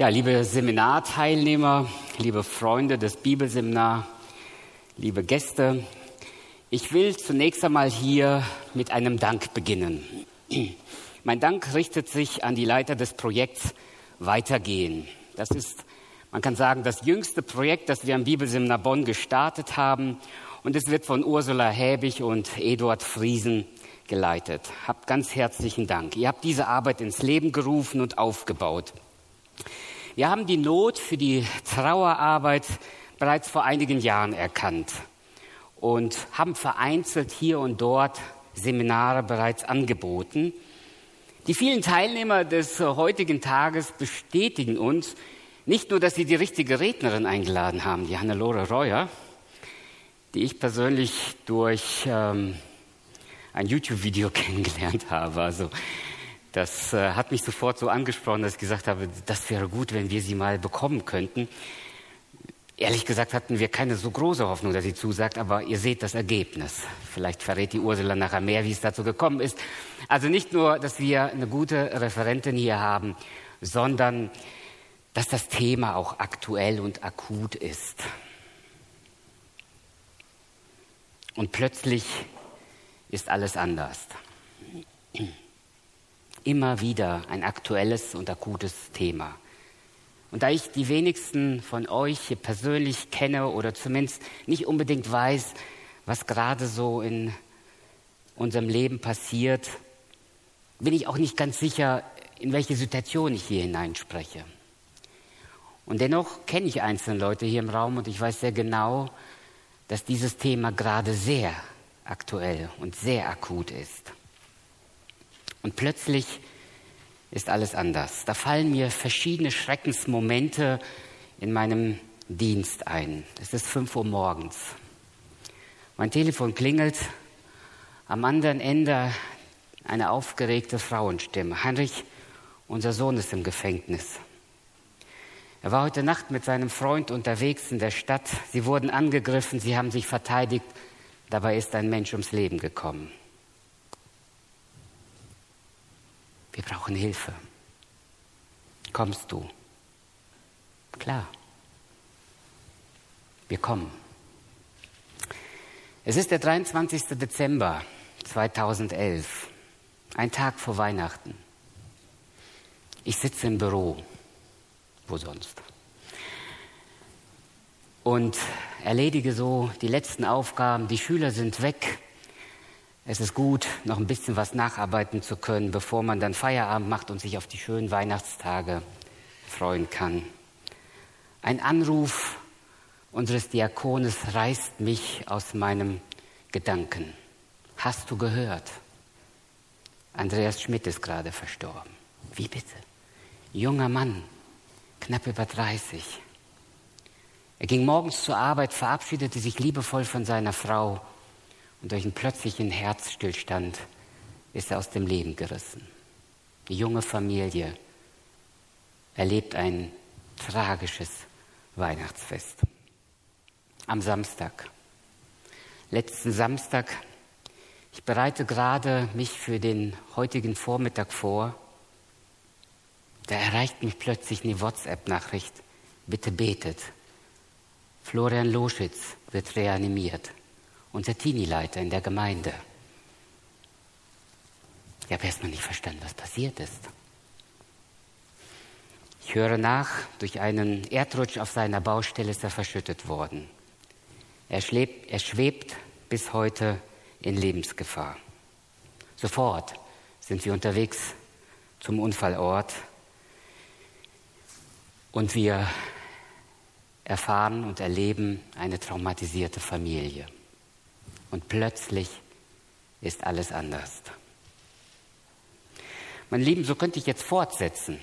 Ja, liebe Seminarteilnehmer, liebe Freunde des Bibelseminars, liebe Gäste, ich will zunächst einmal hier mit einem Dank beginnen. Mein Dank richtet sich an die Leiter des Projekts Weitergehen. Das ist, man kann sagen, das jüngste Projekt, das wir am Bibelseminar Bonn gestartet haben. Und es wird von Ursula Häbig und Eduard Friesen geleitet. Habt ganz herzlichen Dank. Ihr habt diese Arbeit ins Leben gerufen und aufgebaut. Wir haben die Not für die Trauerarbeit bereits vor einigen Jahren erkannt und haben vereinzelt hier und dort Seminare bereits angeboten. Die vielen Teilnehmer des heutigen Tages bestätigen uns nicht nur, dass sie die richtige Rednerin eingeladen haben, die Hannelore Reuer, die ich persönlich durch ähm, ein YouTube-Video kennengelernt habe. Also das äh, hat mich sofort so angesprochen, dass ich gesagt habe, das wäre gut, wenn wir sie mal bekommen könnten. Ehrlich gesagt hatten wir keine so große Hoffnung, dass sie zusagt, aber ihr seht das Ergebnis. Vielleicht verrät die Ursula nachher mehr, wie es dazu gekommen ist. Also nicht nur, dass wir eine gute Referentin hier haben, sondern dass das Thema auch aktuell und akut ist. Und plötzlich ist alles anders immer wieder ein aktuelles und akutes Thema. Und da ich die wenigsten von euch hier persönlich kenne oder zumindest nicht unbedingt weiß, was gerade so in unserem Leben passiert, bin ich auch nicht ganz sicher, in welche Situation ich hier hineinspreche. Und dennoch kenne ich einzelne Leute hier im Raum und ich weiß sehr genau, dass dieses Thema gerade sehr aktuell und sehr akut ist. Und plötzlich ist alles anders. Da fallen mir verschiedene Schreckensmomente in meinem Dienst ein. Es ist fünf Uhr morgens. Mein Telefon klingelt. Am anderen Ende eine aufgeregte Frauenstimme. Heinrich, unser Sohn ist im Gefängnis. Er war heute Nacht mit seinem Freund unterwegs in der Stadt. Sie wurden angegriffen, sie haben sich verteidigt. Dabei ist ein Mensch ums Leben gekommen. Wir brauchen Hilfe. Kommst du? Klar. Wir kommen. Es ist der 23. Dezember 2011, ein Tag vor Weihnachten. Ich sitze im Büro. Wo sonst? Und erledige so die letzten Aufgaben. Die Schüler sind weg. Es ist gut, noch ein bisschen was nacharbeiten zu können, bevor man dann Feierabend macht und sich auf die schönen Weihnachtstage freuen kann. Ein Anruf unseres Diakones reißt mich aus meinem Gedanken. Hast du gehört? Andreas Schmidt ist gerade verstorben. Wie bitte? Junger Mann, knapp über 30. Er ging morgens zur Arbeit, verabschiedete sich liebevoll von seiner Frau und durch einen plötzlichen Herzstillstand ist er aus dem Leben gerissen. Die junge Familie erlebt ein tragisches Weihnachtsfest. Am Samstag, letzten Samstag, ich bereite gerade mich für den heutigen Vormittag vor, da erreicht mich plötzlich eine WhatsApp-Nachricht, bitte betet. Florian Loschitz wird reanimiert unser Teenie-Leiter in der Gemeinde. Ich habe erstmal nicht verstanden, was passiert ist. Ich höre nach, durch einen Erdrutsch auf seiner Baustelle ist er verschüttet worden. Er, schlebt, er schwebt bis heute in Lebensgefahr. Sofort sind wir unterwegs zum Unfallort und wir erfahren und erleben eine traumatisierte Familie. Und plötzlich ist alles anders. Mein Lieben, so könnte ich jetzt fortsetzen.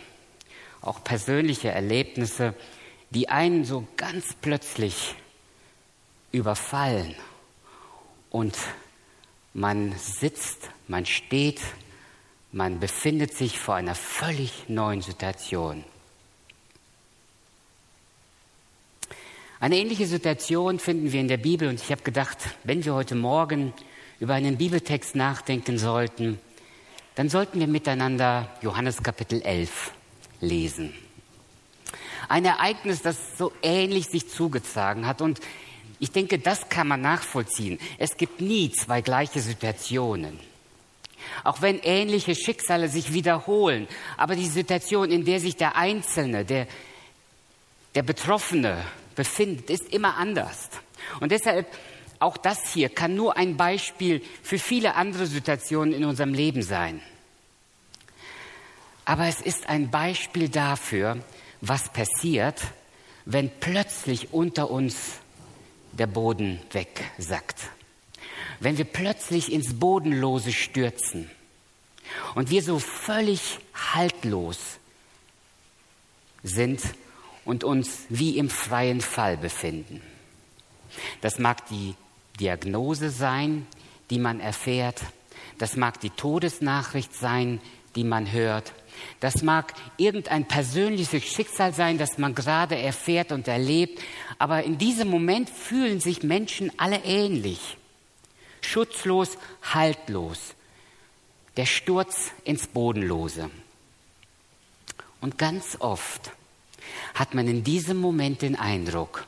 Auch persönliche Erlebnisse, die einen so ganz plötzlich überfallen. Und man sitzt, man steht, man befindet sich vor einer völlig neuen Situation. Eine ähnliche Situation finden wir in der Bibel und ich habe gedacht, wenn wir heute Morgen über einen Bibeltext nachdenken sollten, dann sollten wir miteinander Johannes Kapitel 11 lesen. Ein Ereignis, das so ähnlich sich zugetragen hat. Und ich denke, das kann man nachvollziehen. Es gibt nie zwei gleiche Situationen. Auch wenn ähnliche Schicksale sich wiederholen, aber die Situation, in der sich der Einzelne, der, der Betroffene befindet, ist immer anders. Und deshalb auch das hier kann nur ein Beispiel für viele andere Situationen in unserem Leben sein. Aber es ist ein Beispiel dafür, was passiert, wenn plötzlich unter uns der Boden wegsackt. Wenn wir plötzlich ins Bodenlose stürzen und wir so völlig haltlos sind und uns wie im freien Fall befinden. Das mag die Diagnose sein, die man erfährt. Das mag die Todesnachricht sein, die man hört. Das mag irgendein persönliches Schicksal sein, das man gerade erfährt und erlebt. Aber in diesem Moment fühlen sich Menschen alle ähnlich. Schutzlos, haltlos. Der Sturz ins Bodenlose. Und ganz oft hat man in diesem Moment den Eindruck,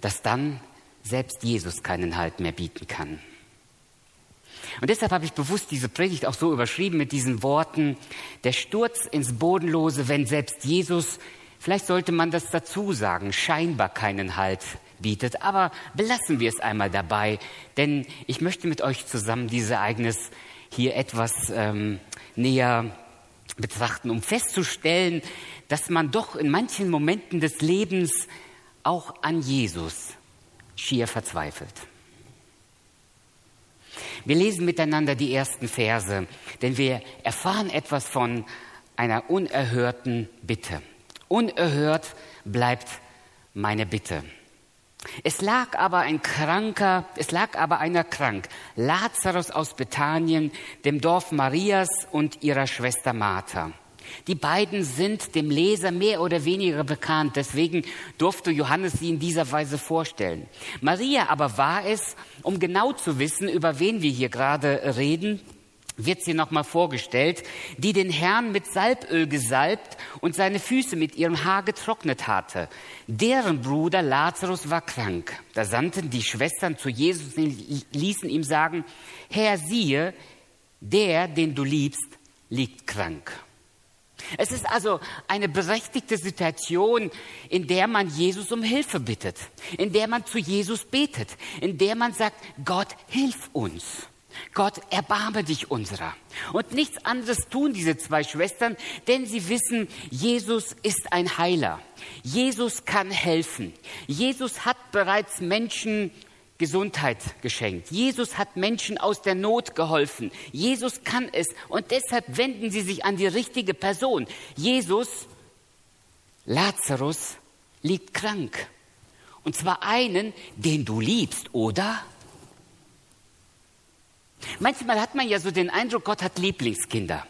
dass dann selbst Jesus keinen Halt mehr bieten kann. Und deshalb habe ich bewusst diese Predigt auch so überschrieben mit diesen Worten, der Sturz ins Bodenlose, wenn selbst Jesus, vielleicht sollte man das dazu sagen, scheinbar keinen Halt bietet. Aber belassen wir es einmal dabei, denn ich möchte mit euch zusammen dieses Ereignis hier etwas ähm, näher betrachten, um festzustellen, dass man doch in manchen Momenten des Lebens auch an Jesus schier verzweifelt. Wir lesen miteinander die ersten Verse, denn wir erfahren etwas von einer unerhörten Bitte. Unerhört bleibt meine Bitte. Es lag aber ein Kranker, es lag aber einer krank, Lazarus aus Bethanien, dem Dorf Marias und ihrer Schwester Martha. Die beiden sind dem Leser mehr oder weniger bekannt, deswegen durfte Johannes sie in dieser Weise vorstellen. Maria aber war es, um genau zu wissen, über wen wir hier gerade reden, wird sie nochmal vorgestellt, die den Herrn mit Salböl gesalbt und seine Füße mit ihrem Haar getrocknet hatte. Deren Bruder Lazarus war krank. Da sandten die Schwestern zu Jesus und ließen ihm sagen, Herr, siehe, der, den du liebst, liegt krank. Es ist also eine berechtigte Situation, in der man Jesus um Hilfe bittet, in der man zu Jesus betet, in der man sagt, Gott, hilf uns. Gott, erbarme dich unserer. Und nichts anderes tun diese zwei Schwestern, denn sie wissen, Jesus ist ein Heiler. Jesus kann helfen. Jesus hat bereits Menschen Gesundheit geschenkt. Jesus hat Menschen aus der Not geholfen. Jesus kann es und deshalb wenden sie sich an die richtige Person. Jesus, Lazarus, liegt krank. Und zwar einen, den du liebst, oder? Manchmal hat man ja so den Eindruck, Gott hat Lieblingskinder.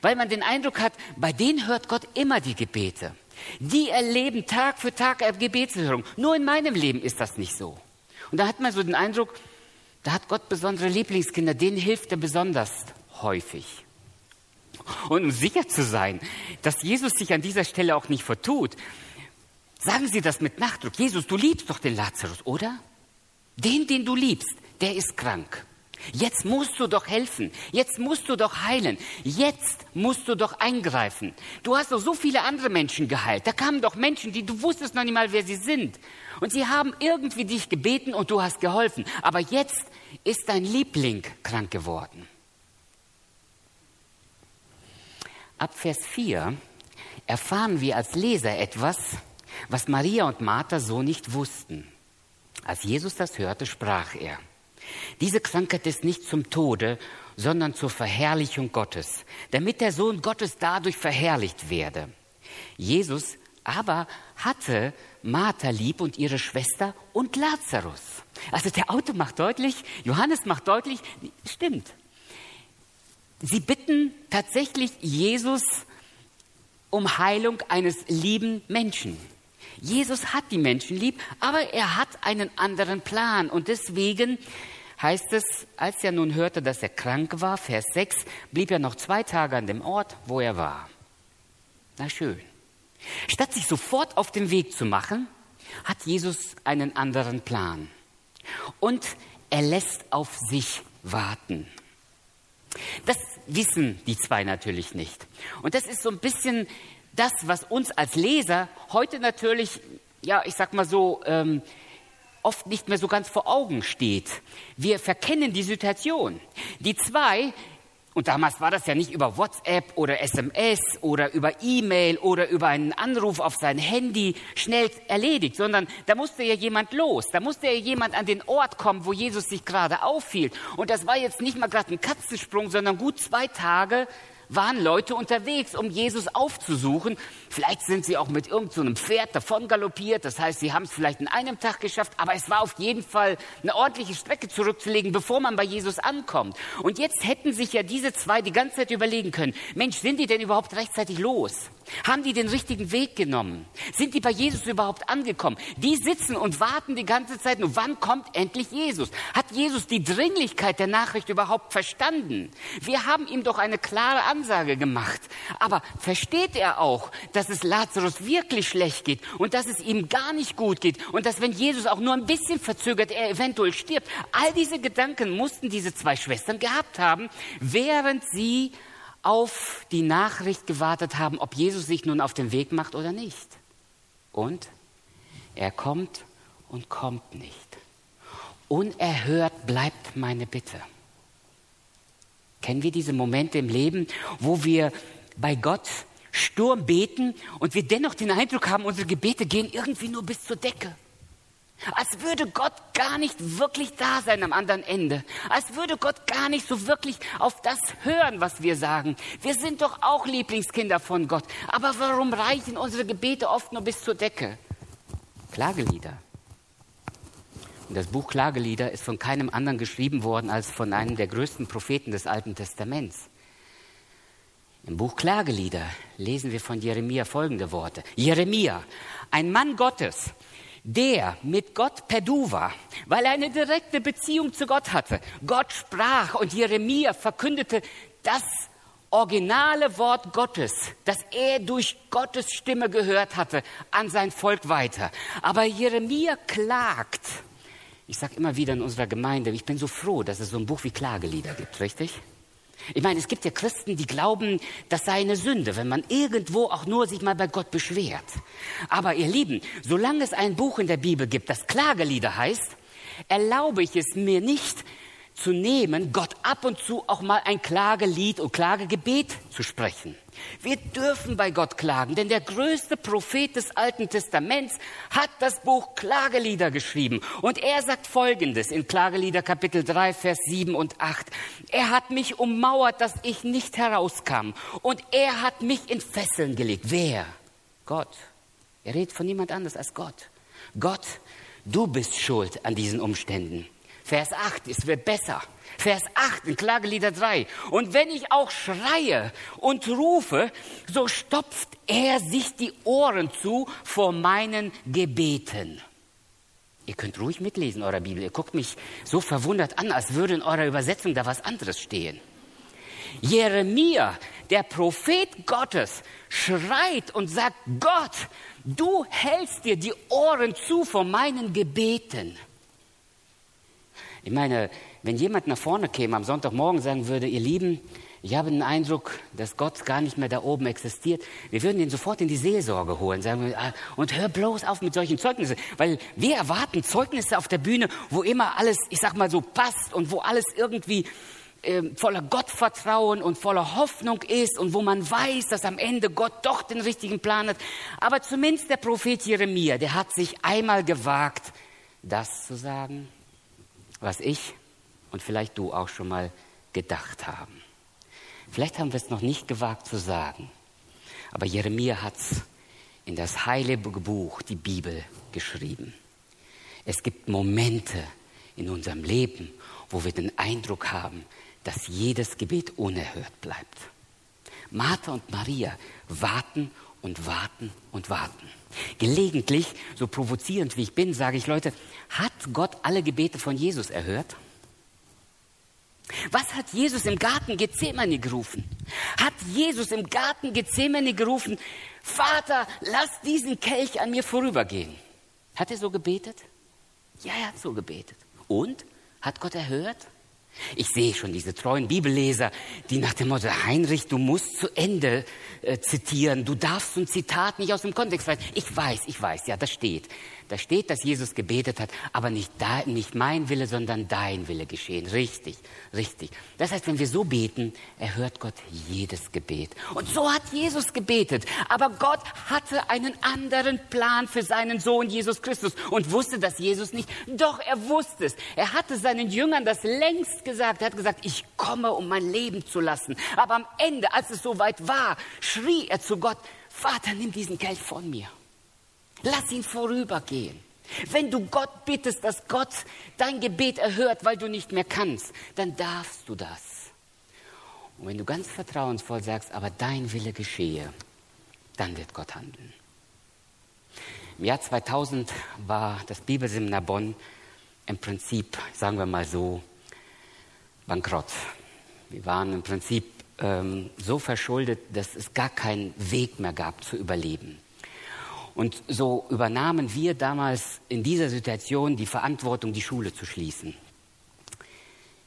Weil man den Eindruck hat, bei denen hört Gott immer die Gebete. Die erleben Tag für Tag Gebetserhörung. Nur in meinem Leben ist das nicht so. Und da hat man so den Eindruck, da hat Gott besondere Lieblingskinder, denen hilft er besonders häufig. Und um sicher zu sein, dass Jesus sich an dieser Stelle auch nicht vertut, sagen Sie das mit Nachdruck. Jesus, du liebst doch den Lazarus, oder? Den, den du liebst, der ist krank. Jetzt musst du doch helfen. Jetzt musst du doch heilen. Jetzt musst du doch eingreifen. Du hast doch so viele andere Menschen geheilt. Da kamen doch Menschen, die du wusstest noch nicht mal, wer sie sind. Und sie haben irgendwie dich gebeten und du hast geholfen. Aber jetzt ist dein Liebling krank geworden. Ab Vers 4 erfahren wir als Leser etwas, was Maria und Martha so nicht wussten. Als Jesus das hörte, sprach er, diese Krankheit ist nicht zum Tode, sondern zur Verherrlichung Gottes, damit der Sohn Gottes dadurch verherrlicht werde. Jesus aber hatte Martha lieb und ihre Schwester und Lazarus. Also der Autor macht deutlich, Johannes macht deutlich, stimmt. Sie bitten tatsächlich Jesus um Heilung eines lieben Menschen. Jesus hat die Menschen lieb, aber er hat einen anderen Plan. Und deswegen heißt es, als er nun hörte, dass er krank war, Vers 6, blieb er noch zwei Tage an dem Ort, wo er war. Na schön. Statt sich sofort auf den Weg zu machen, hat Jesus einen anderen Plan. Und er lässt auf sich warten. Das wissen die zwei natürlich nicht. Und das ist so ein bisschen das, was uns als Leser heute natürlich, ja, ich sag mal so, ähm, oft nicht mehr so ganz vor Augen steht. Wir verkennen die Situation. Die zwei und damals war das ja nicht über WhatsApp oder SMS oder über E-Mail oder über einen Anruf auf sein Handy schnell erledigt, sondern da musste ja jemand los. Da musste ja jemand an den Ort kommen, wo Jesus sich gerade aufhielt. Und das war jetzt nicht mal gerade ein Katzensprung, sondern gut zwei Tage waren Leute unterwegs, um Jesus aufzusuchen. Vielleicht sind sie auch mit irgendeinem so Pferd davon galoppiert. Das heißt, sie haben es vielleicht in einem Tag geschafft. Aber es war auf jeden Fall eine ordentliche Strecke zurückzulegen, bevor man bei Jesus ankommt. Und jetzt hätten sich ja diese zwei die ganze Zeit überlegen können, Mensch, sind die denn überhaupt rechtzeitig los? Haben die den richtigen Weg genommen? Sind die bei Jesus überhaupt angekommen? Die sitzen und warten die ganze Zeit. Nur wann kommt endlich Jesus? Hat Jesus die Dringlichkeit der Nachricht überhaupt verstanden? Wir haben ihm doch eine klare Ansage gemacht. Aber versteht er auch, dass es Lazarus wirklich schlecht geht und dass es ihm gar nicht gut geht und dass wenn Jesus auch nur ein bisschen verzögert, er eventuell stirbt? All diese Gedanken mussten diese zwei Schwestern gehabt haben, während sie auf die Nachricht gewartet haben, ob Jesus sich nun auf den Weg macht oder nicht. Und er kommt und kommt nicht. Unerhört bleibt meine Bitte. Kennen wir diese Momente im Leben, wo wir bei Gott Sturm beten und wir dennoch den Eindruck haben, unsere Gebete gehen irgendwie nur bis zur Decke? Als würde Gott gar nicht wirklich da sein am anderen Ende. Als würde Gott gar nicht so wirklich auf das hören, was wir sagen. Wir sind doch auch Lieblingskinder von Gott. Aber warum reichen unsere Gebete oft nur bis zur Decke? Klagelieder. Und das Buch Klagelieder ist von keinem anderen geschrieben worden als von einem der größten Propheten des Alten Testaments. Im Buch Klagelieder lesen wir von Jeremia folgende Worte. Jeremia, ein Mann Gottes, der mit Gott per Du war, weil er eine direkte Beziehung zu Gott hatte. Gott sprach und Jeremia verkündete das originale Wort Gottes, das er durch Gottes Stimme gehört hatte, an sein Volk weiter. Aber Jeremia klagt. Ich sage immer wieder in unserer Gemeinde, ich bin so froh, dass es so ein Buch wie Klagelieder gibt, richtig? Ich meine, es gibt ja Christen, die glauben, das sei eine Sünde, wenn man irgendwo auch nur sich mal bei Gott beschwert. Aber ihr Lieben, solange es ein Buch in der Bibel gibt, das Klagelieder heißt, erlaube ich es mir nicht, zu nehmen, Gott ab und zu auch mal ein Klagelied und Klagegebet zu sprechen. Wir dürfen bei Gott klagen, denn der größte Prophet des Alten Testaments hat das Buch Klagelieder geschrieben. Und er sagt Folgendes in Klagelieder Kapitel 3, Vers 7 und 8. Er hat mich ummauert, dass ich nicht herauskam. Und er hat mich in Fesseln gelegt. Wer? Gott. Er redet von niemand anders als Gott. Gott, du bist schuld an diesen Umständen. Vers 8, es wird besser. Vers 8 in Klagelieder 3. Und wenn ich auch schreie und rufe, so stopft er sich die Ohren zu vor meinen Gebeten. Ihr könnt ruhig mitlesen eurer Bibel. Ihr guckt mich so verwundert an, als würde in eurer Übersetzung da was anderes stehen. Jeremia, der Prophet Gottes, schreit und sagt, Gott, du hältst dir die Ohren zu vor meinen Gebeten. Ich meine, wenn jemand nach vorne käme am Sonntagmorgen sagen würde, ihr Lieben, ich habe den Eindruck, dass Gott gar nicht mehr da oben existiert. Wir würden ihn sofort in die Seelsorge holen sagen, ah, und hör bloß auf mit solchen Zeugnissen, weil wir erwarten Zeugnisse auf der Bühne, wo immer alles, ich sag mal so, passt und wo alles irgendwie äh, voller Gottvertrauen und voller Hoffnung ist und wo man weiß, dass am Ende Gott doch den richtigen Plan hat. Aber zumindest der Prophet Jeremia, der hat sich einmal gewagt, das zu sagen was ich und vielleicht du auch schon mal gedacht haben. Vielleicht haben wir es noch nicht gewagt zu sagen, aber Jeremia hat es in das heilige Buch, die Bibel, geschrieben. Es gibt Momente in unserem Leben, wo wir den Eindruck haben, dass jedes Gebet unerhört bleibt. Martha und Maria warten und warten und warten. Gelegentlich, so provozierend wie ich bin, sage ich Leute, hat Gott alle Gebete von Jesus erhört? Was hat Jesus im Garten Gethsemane gerufen? Hat Jesus im Garten Gethsemane gerufen, Vater, lass diesen Kelch an mir vorübergehen. Hat er so gebetet? Ja, er hat so gebetet. Und? Hat Gott erhört? Ich sehe schon diese treuen Bibelleser, die nach dem Motto, Heinrich, du musst zu Ende äh, zitieren, du darfst ein Zitat nicht aus dem Kontext weisen. Ich weiß, ich weiß, ja, das steht. Da steht, dass Jesus gebetet hat, aber nicht, da, nicht mein Wille, sondern dein Wille geschehen. Richtig, richtig. Das heißt, wenn wir so beten, erhört Gott jedes Gebet. Und so hat Jesus gebetet. Aber Gott hatte einen anderen Plan für seinen Sohn Jesus Christus und wusste das Jesus nicht. Doch er wusste es. Er hatte seinen Jüngern das längst gesagt. Er hat gesagt, ich komme, um mein Leben zu lassen. Aber am Ende, als es soweit war, schrie er zu Gott, Vater, nimm diesen Kelch von mir. Lass ihn vorübergehen. Wenn du Gott bittest, dass Gott dein Gebet erhört, weil du nicht mehr kannst, dann darfst du das. Und wenn du ganz vertrauensvoll sagst, aber dein Wille geschehe, dann wird Gott handeln. Im Jahr 2000 war das Bibelseminar Bonn im Prinzip, sagen wir mal so, bankrott. Wir waren im Prinzip ähm, so verschuldet, dass es gar keinen Weg mehr gab zu überleben. Und so übernahmen wir damals in dieser Situation die Verantwortung, die Schule zu schließen.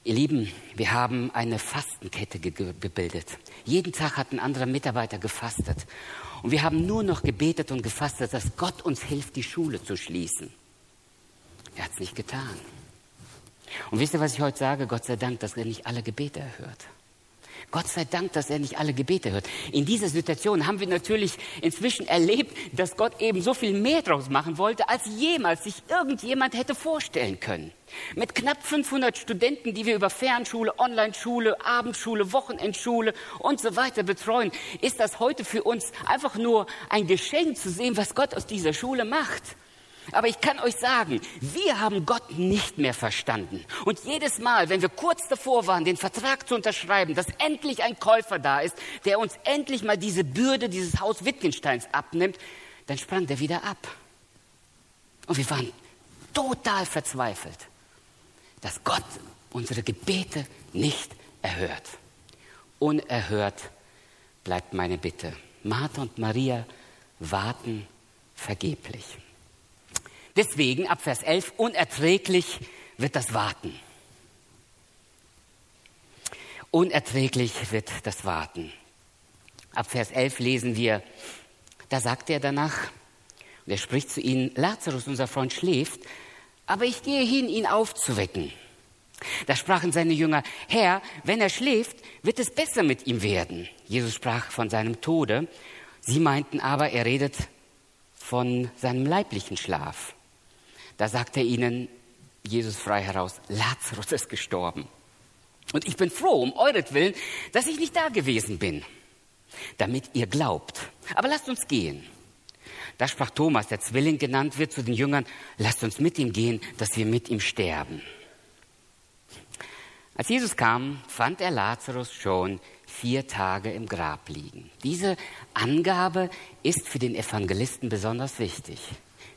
Ihr Lieben, wir haben eine Fastenkette ge gebildet. Jeden Tag hat ein anderer Mitarbeiter gefastet. Und wir haben nur noch gebetet und gefastet, dass Gott uns hilft, die Schule zu schließen. Er hat es nicht getan. Und wisst ihr, was ich heute sage? Gott sei Dank, dass er nicht alle Gebete erhört. Gott sei Dank, dass er nicht alle Gebete hört. In dieser Situation haben wir natürlich inzwischen erlebt, dass Gott eben so viel mehr draus machen wollte, als jemals sich irgendjemand hätte vorstellen können. Mit knapp 500 Studenten, die wir über Fernschule, Online-Schule, Abendschule, Wochenendschule und so weiter betreuen, ist das heute für uns einfach nur ein Geschenk zu sehen, was Gott aus dieser Schule macht. Aber ich kann euch sagen, wir haben Gott nicht mehr verstanden. Und jedes Mal, wenn wir kurz davor waren, den Vertrag zu unterschreiben, dass endlich ein Käufer da ist, der uns endlich mal diese Bürde dieses Haus Wittgensteins abnimmt, dann sprang der wieder ab. Und wir waren total verzweifelt, dass Gott unsere Gebete nicht erhört. Unerhört bleibt meine Bitte. Martha und Maria warten vergeblich. Deswegen ab Vers 11, unerträglich wird das Warten. Unerträglich wird das Warten. Ab Vers 11 lesen wir, da sagt er danach, und er spricht zu ihnen, Lazarus, unser Freund, schläft, aber ich gehe hin, ihn aufzuwecken. Da sprachen seine Jünger, Herr, wenn er schläft, wird es besser mit ihm werden. Jesus sprach von seinem Tode. Sie meinten aber, er redet von seinem leiblichen Schlaf. Da sagt er ihnen, Jesus frei heraus, Lazarus ist gestorben. Und ich bin froh um euretwillen, dass ich nicht da gewesen bin, damit ihr glaubt. Aber lasst uns gehen. Da sprach Thomas, der Zwilling genannt wird, zu den Jüngern, lasst uns mit ihm gehen, dass wir mit ihm sterben. Als Jesus kam, fand er Lazarus schon vier Tage im Grab liegen. Diese Angabe ist für den Evangelisten besonders wichtig.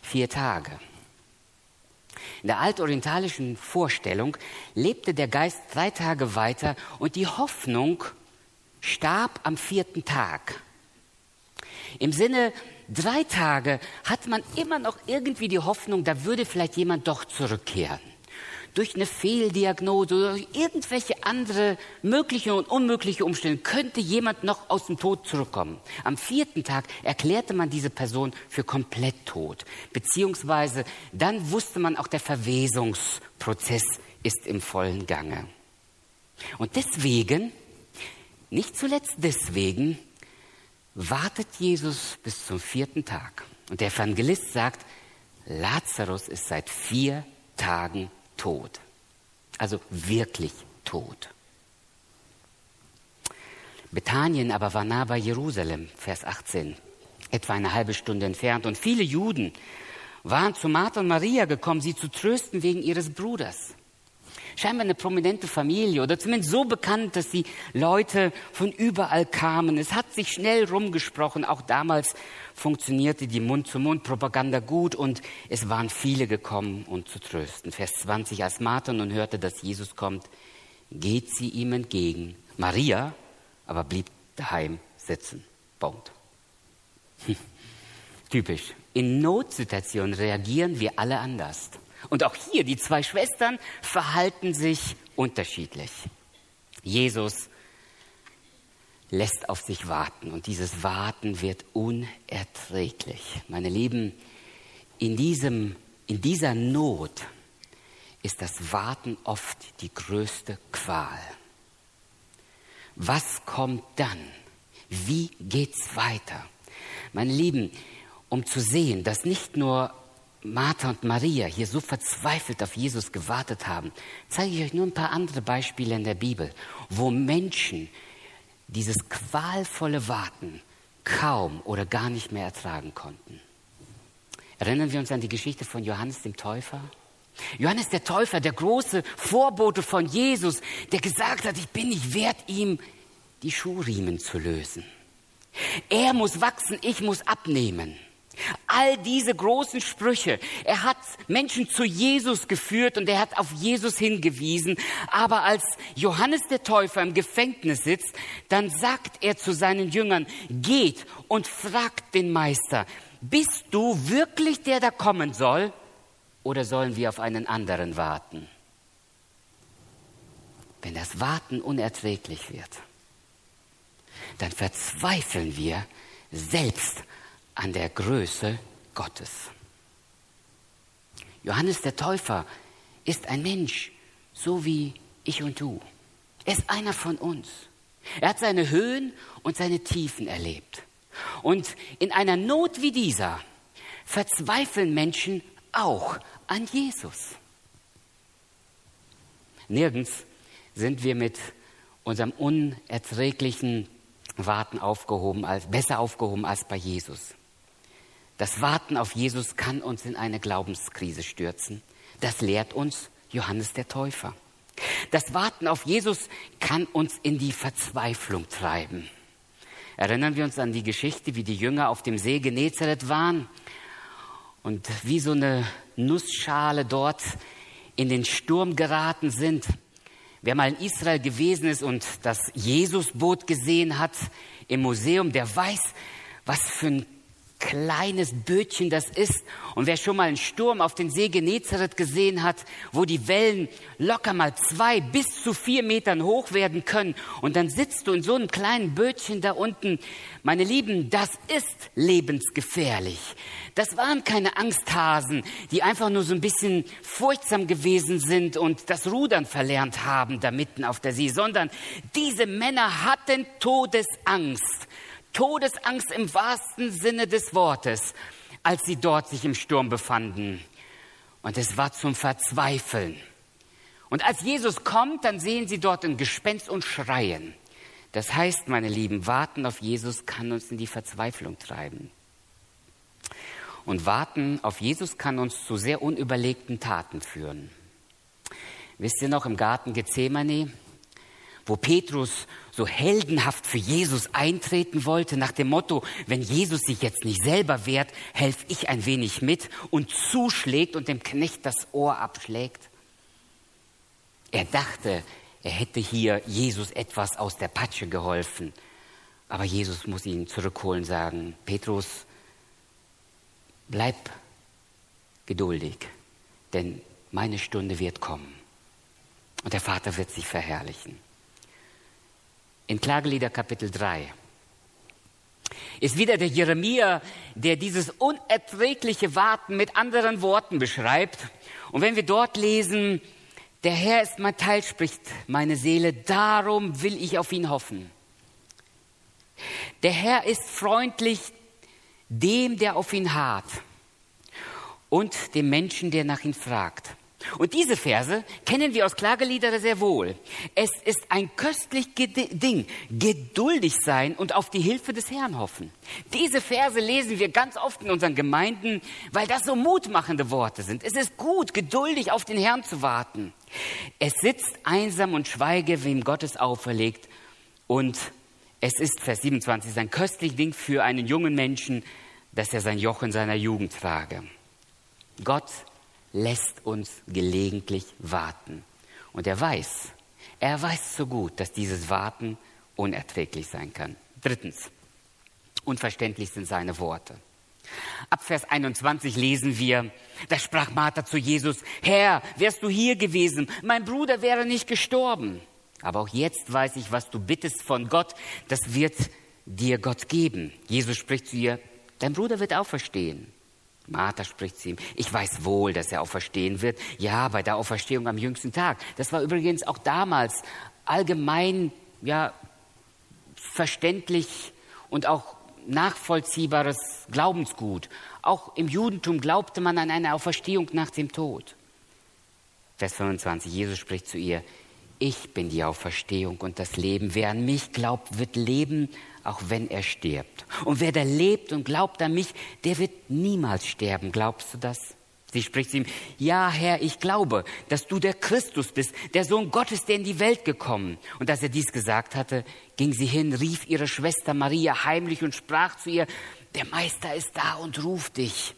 Vier Tage. In der altorientalischen Vorstellung lebte der Geist drei Tage weiter und die Hoffnung starb am vierten Tag. Im Sinne, drei Tage hat man immer noch irgendwie die Hoffnung, da würde vielleicht jemand doch zurückkehren durch eine Fehldiagnose oder durch irgendwelche andere mögliche und unmögliche Umstände könnte jemand noch aus dem Tod zurückkommen. Am vierten Tag erklärte man diese Person für komplett tot. Beziehungsweise dann wusste man auch, der Verwesungsprozess ist im vollen Gange. Und deswegen, nicht zuletzt deswegen, wartet Jesus bis zum vierten Tag. Und der Evangelist sagt, Lazarus ist seit vier Tagen tot. Also wirklich tot. Bethanien aber war nah bei Jerusalem, Vers 18, etwa eine halbe Stunde entfernt. Und viele Juden waren zu Martha und Maria gekommen, sie zu trösten wegen ihres Bruders scheinbar eine prominente Familie oder zumindest so bekannt, dass die Leute von überall kamen. Es hat sich schnell rumgesprochen. Auch damals funktionierte die Mund-zu-Mund-Propaganda gut und es waren viele gekommen, um zu trösten. Vers 20, als Martha nun hörte, dass Jesus kommt, geht sie ihm entgegen. Maria aber blieb daheim sitzen. Punkt. Hm. Typisch. In Notsituationen reagieren wir alle anders. Und auch hier, die zwei Schwestern verhalten sich unterschiedlich. Jesus lässt auf sich warten und dieses Warten wird unerträglich. Meine Lieben, in, diesem, in dieser Not ist das Warten oft die größte Qual. Was kommt dann? Wie geht's weiter? Meine Lieben, um zu sehen, dass nicht nur Martha und Maria hier so verzweifelt auf Jesus gewartet haben, zeige ich euch nur ein paar andere Beispiele in der Bibel, wo Menschen dieses qualvolle Warten kaum oder gar nicht mehr ertragen konnten. Erinnern wir uns an die Geschichte von Johannes dem Täufer? Johannes der Täufer, der große Vorbote von Jesus, der gesagt hat, ich bin nicht wert, ihm die Schuhriemen zu lösen. Er muss wachsen, ich muss abnehmen. All diese großen Sprüche. Er hat Menschen zu Jesus geführt und er hat auf Jesus hingewiesen. Aber als Johannes der Täufer im Gefängnis sitzt, dann sagt er zu seinen Jüngern, geht und fragt den Meister, bist du wirklich der, der kommen soll? Oder sollen wir auf einen anderen warten? Wenn das Warten unerträglich wird, dann verzweifeln wir selbst an der Größe Gottes. Johannes der Täufer ist ein Mensch, so wie ich und du. Er ist einer von uns. Er hat seine Höhen und seine Tiefen erlebt. Und in einer Not wie dieser verzweifeln Menschen auch an Jesus. Nirgends sind wir mit unserem unerträglichen Warten aufgehoben, als, besser aufgehoben als bei Jesus. Das Warten auf Jesus kann uns in eine Glaubenskrise stürzen. Das lehrt uns Johannes der Täufer. Das Warten auf Jesus kann uns in die Verzweiflung treiben. Erinnern wir uns an die Geschichte, wie die Jünger auf dem See Genezareth waren und wie so eine Nussschale dort in den Sturm geraten sind. Wer mal in Israel gewesen ist und das Jesusboot gesehen hat im Museum, der weiß, was für ein kleines Bötchen das ist. Und wer schon mal einen Sturm auf den See Genezareth gesehen hat, wo die Wellen locker mal zwei bis zu vier Metern hoch werden können, und dann sitzt du in so einem kleinen Bötchen da unten, meine Lieben, das ist lebensgefährlich. Das waren keine Angsthasen, die einfach nur so ein bisschen furchtsam gewesen sind und das Rudern verlernt haben da mitten auf der See, sondern diese Männer hatten Todesangst. Todesangst im wahrsten Sinne des Wortes, als sie dort sich im Sturm befanden. Und es war zum Verzweifeln. Und als Jesus kommt, dann sehen sie dort ein Gespenst und schreien. Das heißt, meine Lieben, warten auf Jesus kann uns in die Verzweiflung treiben. Und warten auf Jesus kann uns zu sehr unüberlegten Taten führen. Wisst ihr noch im Garten Gethsemane, wo Petrus so heldenhaft für Jesus eintreten wollte, nach dem Motto, wenn Jesus sich jetzt nicht selber wehrt, helfe ich ein wenig mit und zuschlägt und dem Knecht das Ohr abschlägt. Er dachte, er hätte hier Jesus etwas aus der Patsche geholfen. Aber Jesus muss ihn zurückholen, sagen, Petrus, bleib geduldig, denn meine Stunde wird kommen. Und der Vater wird sich verherrlichen in Klagelieder Kapitel 3 ist wieder der Jeremia, der dieses unerträgliche Warten mit anderen Worten beschreibt. Und wenn wir dort lesen, der Herr ist mein Teil, spricht meine Seele, darum will ich auf ihn hoffen. Der Herr ist freundlich dem, der auf ihn harrt und dem Menschen, der nach ihm fragt. Und diese Verse kennen wir aus Klagelieder sehr wohl. Es ist ein köstlich Ding, geduldig sein und auf die Hilfe des Herrn hoffen. Diese Verse lesen wir ganz oft in unseren Gemeinden, weil das so mutmachende Worte sind. Es ist gut, geduldig auf den Herrn zu warten. Es sitzt einsam und schweige, wem Gottes auferlegt. Und es ist, Vers 27, ein köstlich Ding für einen jungen Menschen, dass er sein Joch in seiner Jugend trage. Gott lässt uns gelegentlich warten. Und er weiß, er weiß so gut, dass dieses Warten unerträglich sein kann. Drittens, Unverständlich sind seine Worte. Ab Vers 21 lesen wir, da sprach Martha zu Jesus, Herr, wärst du hier gewesen, mein Bruder wäre nicht gestorben. Aber auch jetzt weiß ich, was du bittest von Gott, das wird dir Gott geben. Jesus spricht zu ihr, dein Bruder wird auferstehen. Martha spricht zu ihm, ich weiß wohl, dass er auferstehen wird. Ja, bei der Auferstehung am jüngsten Tag. Das war übrigens auch damals allgemein, ja, verständlich und auch nachvollziehbares Glaubensgut. Auch im Judentum glaubte man an eine Auferstehung nach dem Tod. Vers 25, Jesus spricht zu ihr, ich bin die Auferstehung und das Leben. Wer an mich glaubt, wird leben, auch wenn er stirbt. Und wer da lebt und glaubt an mich, der wird niemals sterben. Glaubst du das? Sie spricht zu ihm, ja Herr, ich glaube, dass du der Christus bist, der Sohn Gottes, der in die Welt gekommen. Und als er dies gesagt hatte, ging sie hin, rief ihre Schwester Maria heimlich und sprach zu ihr, der Meister ist da und ruft dich.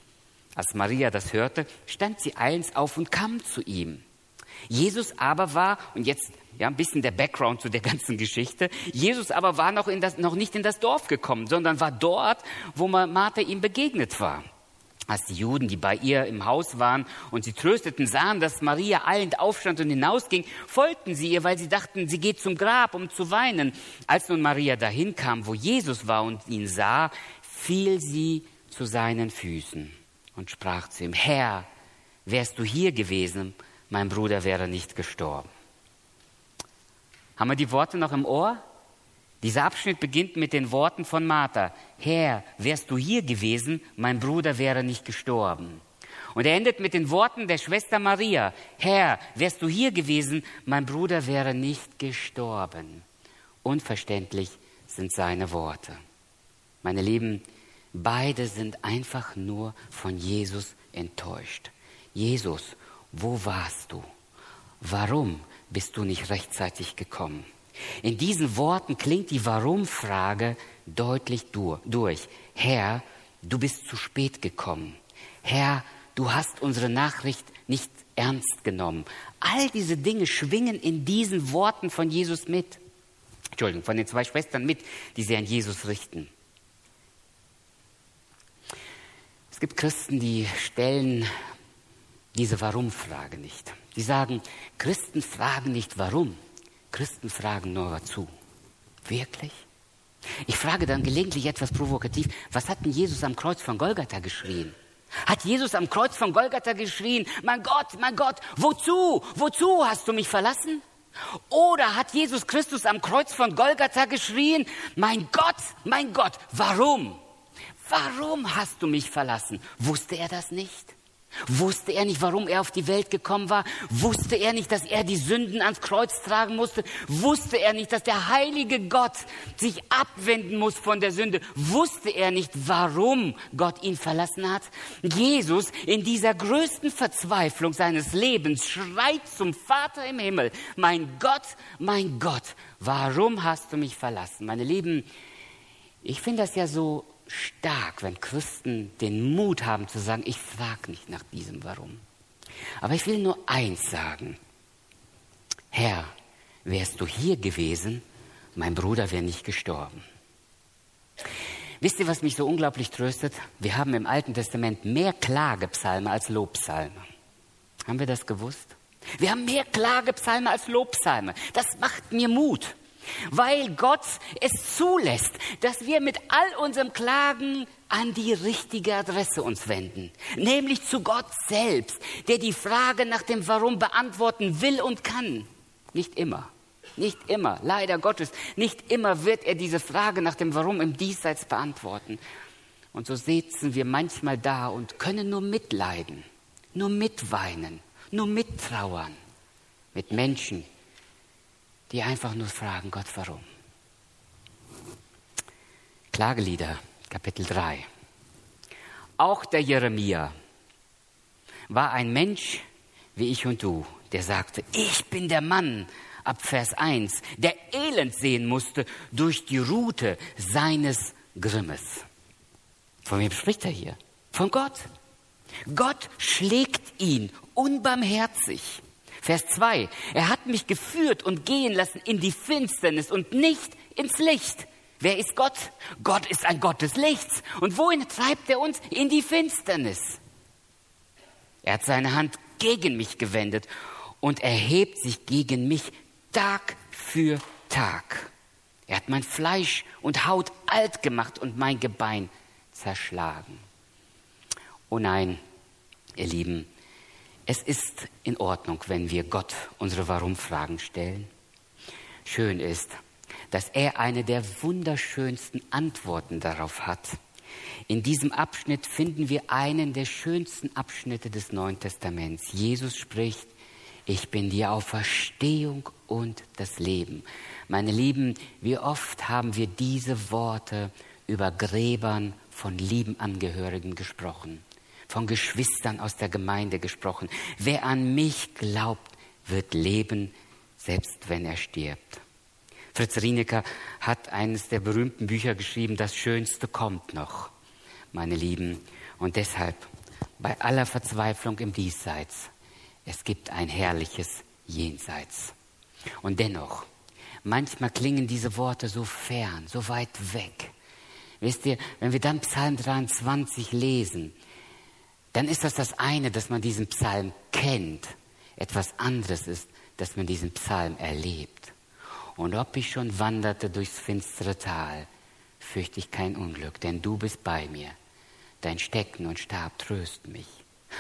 Als Maria das hörte, stand sie eilends auf und kam zu ihm. Jesus aber war, und jetzt ja, ein bisschen der Background zu der ganzen Geschichte, Jesus aber war noch, das, noch nicht in das Dorf gekommen, sondern war dort, wo Martha ihm begegnet war. Als die Juden, die bei ihr im Haus waren und sie trösteten, sahen, dass Maria eilend aufstand und hinausging, folgten sie ihr, weil sie dachten, sie geht zum Grab, um zu weinen. Als nun Maria dahin kam, wo Jesus war und ihn sah, fiel sie zu seinen Füßen und sprach zu ihm, Herr, wärst du hier gewesen, mein Bruder wäre nicht gestorben. Haben wir die Worte noch im Ohr? Dieser Abschnitt beginnt mit den Worten von Martha. Herr, wärst du hier gewesen, mein Bruder wäre nicht gestorben. Und er endet mit den Worten der Schwester Maria. Herr, wärst du hier gewesen, mein Bruder wäre nicht gestorben. Unverständlich sind seine Worte. Meine Lieben, beide sind einfach nur von Jesus enttäuscht. Jesus, wo warst du? Warum bist du nicht rechtzeitig gekommen? In diesen Worten klingt die Warum-Frage deutlich durch. Herr, du bist zu spät gekommen. Herr, du hast unsere Nachricht nicht ernst genommen. All diese Dinge schwingen in diesen Worten von Jesus mit. Entschuldigung, von den zwei Schwestern mit, die sie an Jesus richten. Es gibt Christen, die stellen diese Warum-Frage nicht. Die sagen, Christen fragen nicht warum, Christen fragen nur wazu. Wirklich? Ich frage dann gelegentlich etwas provokativ, was hat denn Jesus am Kreuz von Golgatha geschrien? Hat Jesus am Kreuz von Golgatha geschrien, mein Gott, mein Gott, wozu, wozu hast du mich verlassen? Oder hat Jesus Christus am Kreuz von Golgatha geschrien, mein Gott, mein Gott, warum? Warum hast du mich verlassen? Wusste er das nicht? Wusste er nicht, warum er auf die Welt gekommen war? Wusste er nicht, dass er die Sünden ans Kreuz tragen musste? Wusste er nicht, dass der heilige Gott sich abwenden muss von der Sünde? Wusste er nicht, warum Gott ihn verlassen hat? Jesus in dieser größten Verzweiflung seines Lebens schreit zum Vater im Himmel, mein Gott, mein Gott, warum hast du mich verlassen? Meine Lieben, ich finde das ja so stark, wenn Christen den Mut haben zu sagen, ich frage nicht nach diesem Warum. Aber ich will nur eins sagen. Herr, wärst du hier gewesen, mein Bruder wäre nicht gestorben. Wisst ihr, was mich so unglaublich tröstet? Wir haben im Alten Testament mehr Klagepsalme als Lobpsalme. Haben wir das gewusst? Wir haben mehr Klagepsalme als Lobpsalme. Das macht mir Mut weil Gott es zulässt, dass wir mit all unserem Klagen an die richtige Adresse uns wenden, nämlich zu Gott selbst, der die Frage nach dem Warum beantworten will und kann. Nicht immer, nicht immer, leider Gottes, nicht immer wird er diese Frage nach dem Warum im Diesseits beantworten. Und so sitzen wir manchmal da und können nur mitleiden, nur mitweinen, nur mittrauern mit Menschen, die einfach nur fragen, Gott, warum? Klagelieder, Kapitel 3. Auch der Jeremia war ein Mensch wie ich und du, der sagte, ich bin der Mann, ab Vers 1, der Elend sehen musste durch die Rute seines Grimmes. Von wem spricht er hier? Von Gott. Gott schlägt ihn unbarmherzig. Vers 2. Er hat mich geführt und gehen lassen in die Finsternis und nicht ins Licht, Wer ist Gott? Gott ist ein Gott des Lichts. Und wohin treibt er uns? In die Finsternis. Er hat seine Hand gegen mich gewendet und erhebt sich gegen mich Tag für Tag. Er hat mein Fleisch und Haut alt gemacht und mein Gebein zerschlagen. Oh nein, ihr Lieben, es ist in Ordnung, wenn wir Gott unsere Warum-Fragen stellen. Schön ist, dass er eine der wunderschönsten Antworten darauf hat. In diesem Abschnitt finden wir einen der schönsten Abschnitte des Neuen Testaments. Jesus spricht, ich bin die Auferstehung und das Leben. Meine Lieben, wie oft haben wir diese Worte über Gräbern von lieben Angehörigen gesprochen, von Geschwistern aus der Gemeinde gesprochen. Wer an mich glaubt, wird leben, selbst wenn er stirbt. Fritz Rienecker hat eines der berühmten Bücher geschrieben, Das Schönste kommt noch, meine Lieben. Und deshalb, bei aller Verzweiflung im Diesseits, es gibt ein herrliches Jenseits. Und dennoch, manchmal klingen diese Worte so fern, so weit weg. Wisst ihr, wenn wir dann Psalm 23 lesen, dann ist das das eine, dass man diesen Psalm kennt. Etwas anderes ist, dass man diesen Psalm erlebt. Und ob ich schon wanderte durchs finstere Tal, fürchte ich kein Unglück, denn du bist bei mir. Dein Stecken und Stab trösten mich.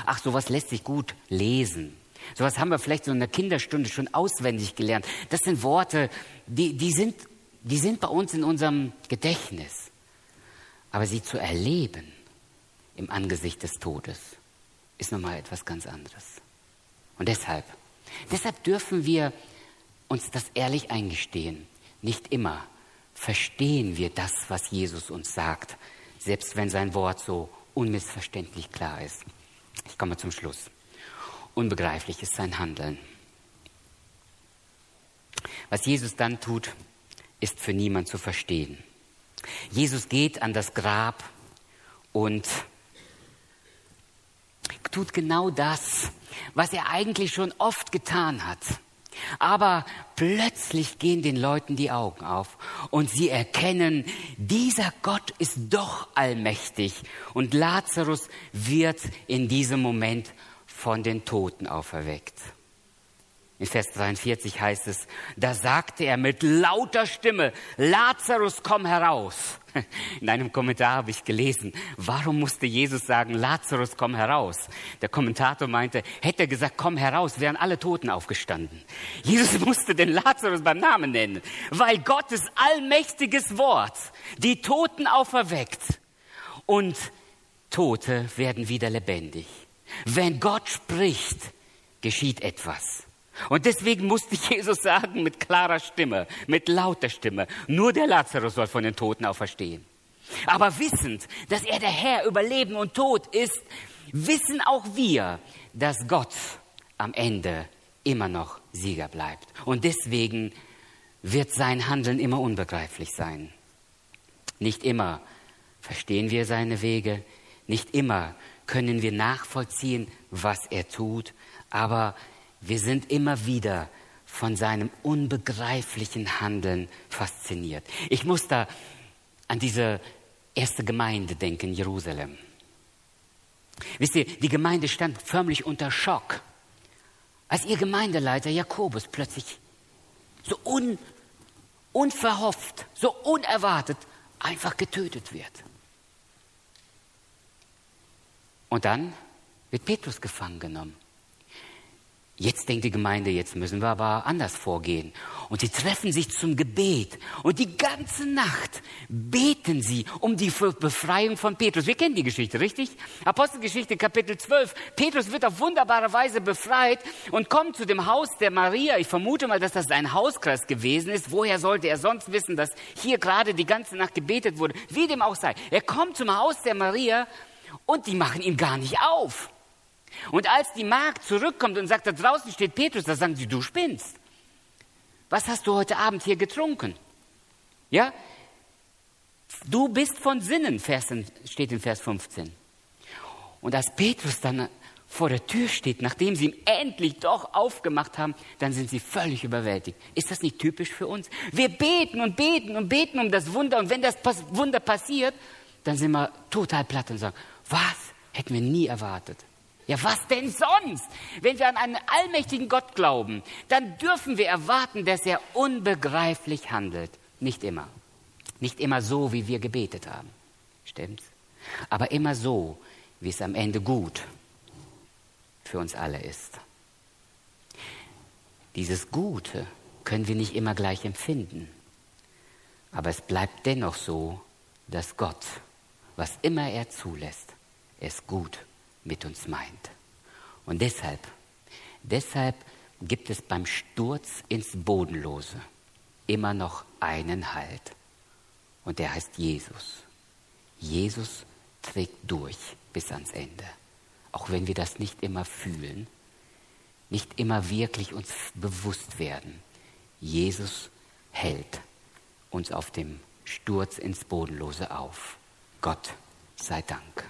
Ach, sowas lässt sich gut lesen. Sowas haben wir vielleicht so in der Kinderstunde schon auswendig gelernt. Das sind Worte, die, die, sind, die sind bei uns in unserem Gedächtnis. Aber sie zu erleben im Angesicht des Todes ist nochmal etwas ganz anderes. Und deshalb, deshalb dürfen wir uns das ehrlich eingestehen. Nicht immer verstehen wir das, was Jesus uns sagt, selbst wenn sein Wort so unmissverständlich klar ist. Ich komme zum Schluss. Unbegreiflich ist sein Handeln. Was Jesus dann tut, ist für niemand zu verstehen. Jesus geht an das Grab und tut genau das, was er eigentlich schon oft getan hat. Aber plötzlich gehen den Leuten die Augen auf und sie erkennen, dieser Gott ist doch allmächtig und Lazarus wird in diesem Moment von den Toten auferweckt. In Vers 43 heißt es, da sagte er mit lauter Stimme, Lazarus, komm heraus. In einem Kommentar habe ich gelesen, warum musste Jesus sagen, Lazarus, komm heraus? Der Kommentator meinte, hätte er gesagt, komm heraus, wären alle Toten aufgestanden. Jesus musste den Lazarus beim Namen nennen, weil Gottes allmächtiges Wort die Toten auferweckt und Tote werden wieder lebendig. Wenn Gott spricht, geschieht etwas. Und deswegen musste Jesus sagen mit klarer Stimme, mit lauter Stimme, nur der Lazarus soll von den Toten auferstehen. Aber wissend, dass er der Herr über Leben und Tod ist, wissen auch wir, dass Gott am Ende immer noch Sieger bleibt. Und deswegen wird sein Handeln immer unbegreiflich sein. Nicht immer verstehen wir seine Wege, nicht immer können wir nachvollziehen, was er tut, aber wir sind immer wieder von seinem unbegreiflichen Handeln fasziniert. Ich muss da an diese erste Gemeinde denken Jerusalem. Wisst ihr, die Gemeinde stand förmlich unter Schock, als ihr Gemeindeleiter Jakobus plötzlich so un, unverhofft, so unerwartet einfach getötet wird. Und dann wird Petrus gefangen genommen. Jetzt denkt die Gemeinde, jetzt müssen wir aber anders vorgehen. Und sie treffen sich zum Gebet. Und die ganze Nacht beten sie um die Befreiung von Petrus. Wir kennen die Geschichte, richtig? Apostelgeschichte Kapitel 12. Petrus wird auf wunderbare Weise befreit und kommt zu dem Haus der Maria. Ich vermute mal, dass das ein Hauskreis gewesen ist. Woher sollte er sonst wissen, dass hier gerade die ganze Nacht gebetet wurde? Wie dem auch sei. Er kommt zum Haus der Maria und die machen ihm gar nicht auf. Und als die Magd zurückkommt und sagt, da draußen steht Petrus, da sagen sie, du spinnst. Was hast du heute Abend hier getrunken? Ja? Du bist von Sinnen, steht in Vers 15. Und als Petrus dann vor der Tür steht, nachdem sie ihm endlich doch aufgemacht haben, dann sind sie völlig überwältigt. Ist das nicht typisch für uns? Wir beten und beten und beten um das Wunder und wenn das Wunder passiert, dann sind wir total platt und sagen, was hätten wir nie erwartet. Ja, was denn sonst? Wenn wir an einen allmächtigen Gott glauben, dann dürfen wir erwarten, dass er unbegreiflich handelt. Nicht immer. Nicht immer so, wie wir gebetet haben. Stimmt's? Aber immer so, wie es am Ende gut für uns alle ist. Dieses Gute können wir nicht immer gleich empfinden. Aber es bleibt dennoch so, dass Gott, was immer er zulässt, es gut mit uns meint. Und deshalb, deshalb gibt es beim Sturz ins Bodenlose immer noch einen Halt. Und der heißt Jesus. Jesus trägt durch bis ans Ende. Auch wenn wir das nicht immer fühlen, nicht immer wirklich uns bewusst werden. Jesus hält uns auf dem Sturz ins Bodenlose auf. Gott sei Dank.